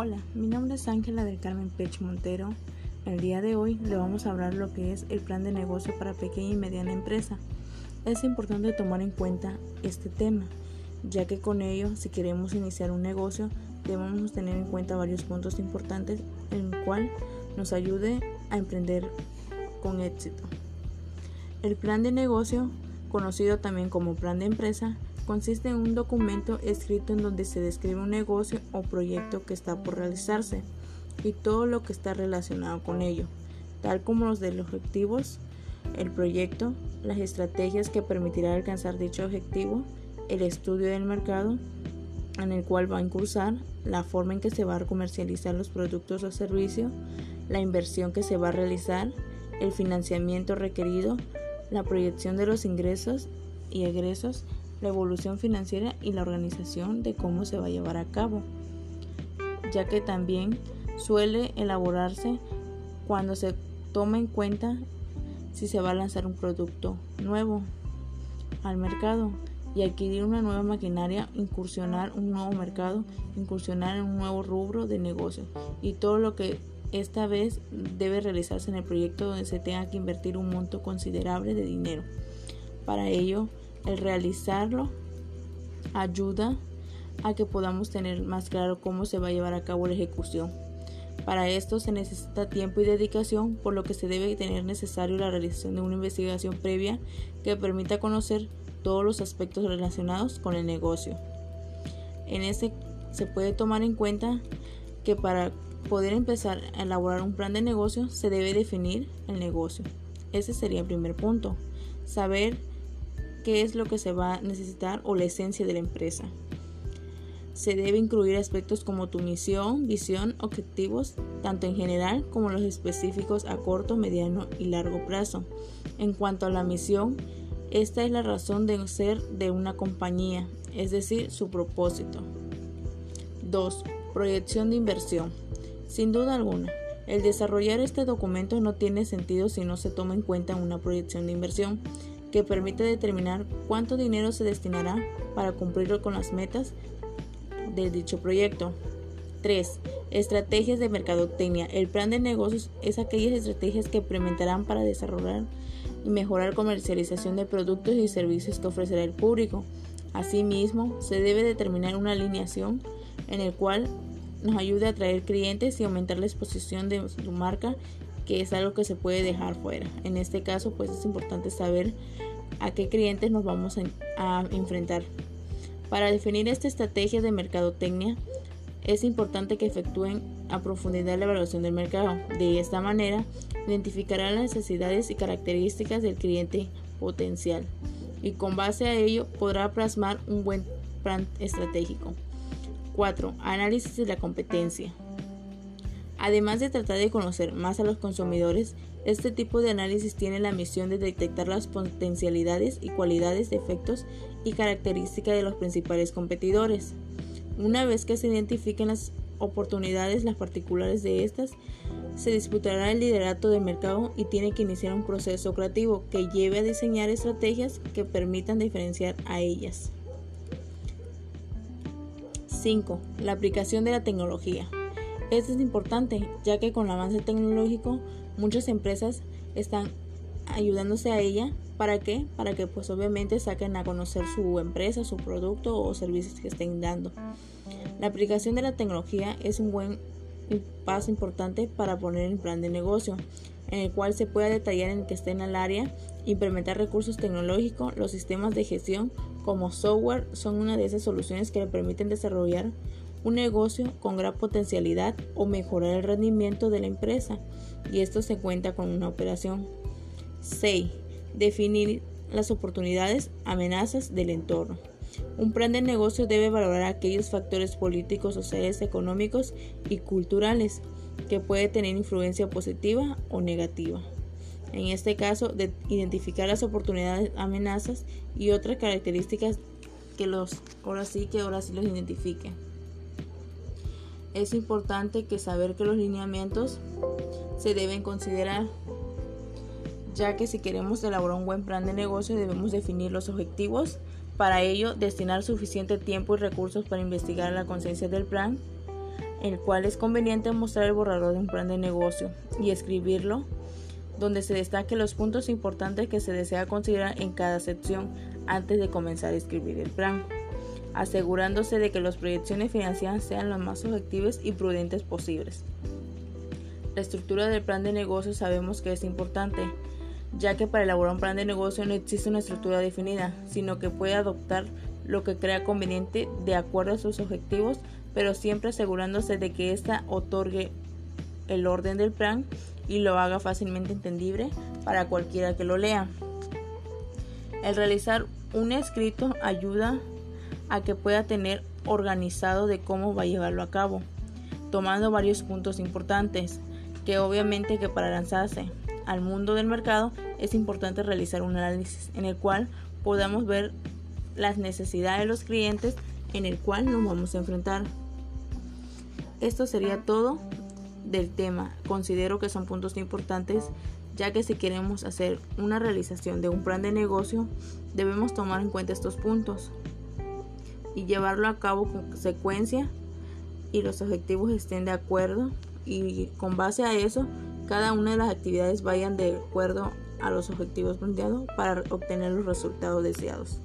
Hola, mi nombre es Ángela del Carmen Pech Montero. El día de hoy le vamos a hablar lo que es el plan de negocio para pequeña y mediana empresa. Es importante tomar en cuenta este tema, ya que con ello, si queremos iniciar un negocio, debemos tener en cuenta varios puntos importantes en el cual nos ayude a emprender con éxito. El plan de negocio, conocido también como plan de empresa, consiste en un documento escrito en donde se describe un negocio o proyecto que está por realizarse y todo lo que está relacionado con ello, tal como los de los objetivos, el proyecto, las estrategias que permitirán alcanzar dicho objetivo, el estudio del mercado en el cual va a incursar, la forma en que se va a comercializar los productos o servicios, la inversión que se va a realizar, el financiamiento requerido, la proyección de los ingresos y egresos, la evolución financiera y la organización de cómo se va a llevar a cabo, ya que también suele elaborarse cuando se toma en cuenta si se va a lanzar un producto nuevo al mercado y adquirir una nueva maquinaria, incursionar un nuevo mercado, incursionar en un nuevo rubro de negocio y todo lo que esta vez debe realizarse en el proyecto donde se tenga que invertir un monto considerable de dinero. Para ello, el realizarlo ayuda a que podamos tener más claro cómo se va a llevar a cabo la ejecución. Para esto se necesita tiempo y dedicación, por lo que se debe tener necesario la realización de una investigación previa que permita conocer todos los aspectos relacionados con el negocio. En este se puede tomar en cuenta que para poder empezar a elaborar un plan de negocio se debe definir el negocio. Ese sería el primer punto. Saber qué es lo que se va a necesitar o la esencia de la empresa. Se debe incluir aspectos como tu misión, visión, objetivos, tanto en general como los específicos a corto, mediano y largo plazo. En cuanto a la misión, esta es la razón de ser de una compañía, es decir, su propósito. 2. Proyección de inversión. Sin duda alguna, el desarrollar este documento no tiene sentido si no se toma en cuenta una proyección de inversión que permite determinar cuánto dinero se destinará para cumplir con las metas de dicho proyecto. 3. Estrategias de mercadotecnia. El plan de negocios es aquellas estrategias que implementarán para desarrollar y mejorar comercialización de productos y servicios que ofrecerá el público. Asimismo, se debe determinar una alineación en el cual nos ayude a atraer clientes y aumentar la exposición de su marca que es algo que se puede dejar fuera. En este caso, pues es importante saber a qué clientes nos vamos a, enfrentar. Para definir esta estrategia de mercadotecnia, es importante que efectúen a profundidad la evaluación del mercado. De esta manera, identificarán las necesidades y características del cliente potencial y con base a ello podrá plasmar un buen plan estratégico. 4. Análisis de la competencia. Además de tratar de conocer más a los consumidores, este tipo de análisis tiene la misión de detectar las potencialidades y cualidades, defectos y características de los principales competidores. Una vez que se identifiquen las oportunidades, las particulares de estas, se disputará el liderato del mercado y tiene que iniciar un proceso creativo que lleve a diseñar estrategias que permitan diferenciar a ellas. 5. La aplicación de la tecnología. Esto es importante, ya que con el avance tecnológico muchas empresas están ayudándose a ella. ¿Para qué? Para que pues obviamente saquen a conocer su empresa, su producto o servicios que estén dando. La aplicación de la tecnología es un buen paso importante para poner el plan de negocio, en el cual se pueda detallar en que esté en el área, implementar recursos tecnológicos, los sistemas de gestión como software son una de esas soluciones que le permiten desarrollar un negocio con gran potencialidad o mejorar el rendimiento de la empresa y esto se cuenta con una operación. 6. Definir las oportunidades, amenazas del entorno. Un plan de negocio debe valorar aquellos factores políticos, sociales, económicos y culturales que pueden tener influencia positiva o negativa. En este caso, de identificar las oportunidades, amenazas y otras características que los ahora sí que ahora sí los identifiquen es importante que saber que los lineamientos se deben considerar, ya que si queremos elaborar un buen plan de negocio debemos definir los objetivos, para ello destinar suficiente tiempo y recursos para investigar la conciencia del plan, el cual es conveniente mostrar el borrador de un plan de negocio y escribirlo donde se destaque los puntos importantes que se desea considerar en cada sección antes de comenzar a escribir el plan, asegurándose de que las proyecciones financieras sean las más objetivas y prudentes posibles. La estructura del plan de negocio sabemos que es importante, ya que para elaborar un plan de negocio no existe una estructura definida, sino que puede adoptar lo que crea conveniente de acuerdo a sus objetivos, pero siempre asegurándose de que ésta otorgue el orden del plan y lo haga fácilmente entendible para cualquiera que lo lea. El realizar un escrito ayuda a que pueda tener organizado de cómo va a llevarlo a cabo, tomando varios puntos importantes, que obviamente que para lanzarse al mundo del mercado es importante realizar un análisis en el cual podamos ver las necesidades de los clientes en el cual nos vamos a enfrentar. Esto sería todo del tema. Considero que son puntos importantes ya que si queremos hacer una realización de un plan de negocio debemos tomar en cuenta estos puntos y llevarlo a cabo con secuencia y los objetivos estén de acuerdo y con base a eso cada una de las actividades vayan de acuerdo a los objetivos planteados para obtener los resultados deseados.